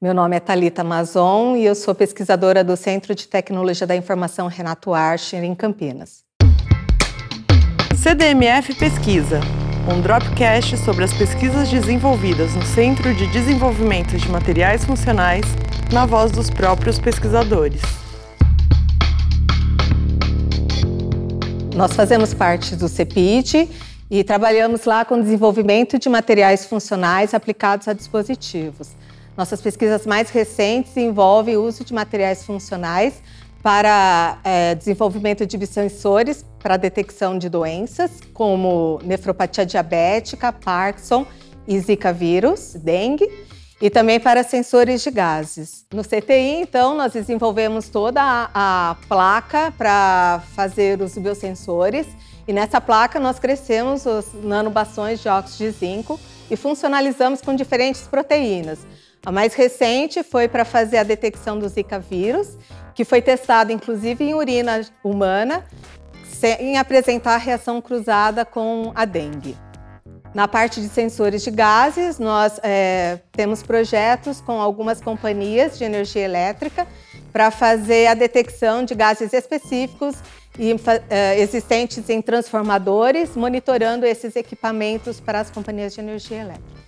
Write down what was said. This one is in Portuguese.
Meu nome é Talita Mazon e eu sou pesquisadora do Centro de Tecnologia da Informação Renato Archer, em Campinas. CDMF Pesquisa, um dropcast sobre as pesquisas desenvolvidas no Centro de Desenvolvimento de Materiais Funcionais, na voz dos próprios pesquisadores. Nós fazemos parte do CEPIT e trabalhamos lá com desenvolvimento de materiais funcionais aplicados a dispositivos. Nossas pesquisas mais recentes envolvem o uso de materiais funcionais para é, desenvolvimento de sensores para detecção de doenças, como nefropatia diabética, Parkinson e Zika vírus, dengue, e também para sensores de gases. No CTI, então, nós desenvolvemos toda a, a placa para fazer os biosensores, e nessa placa nós crescemos os nanobastões de óxido de zinco e funcionalizamos com diferentes proteínas. A mais recente foi para fazer a detecção do Zika vírus, que foi testado inclusive em urina humana, sem apresentar reação cruzada com a dengue. Na parte de sensores de gases, nós é, temos projetos com algumas companhias de energia elétrica para fazer a detecção de gases específicos e, é, existentes em transformadores, monitorando esses equipamentos para as companhias de energia elétrica.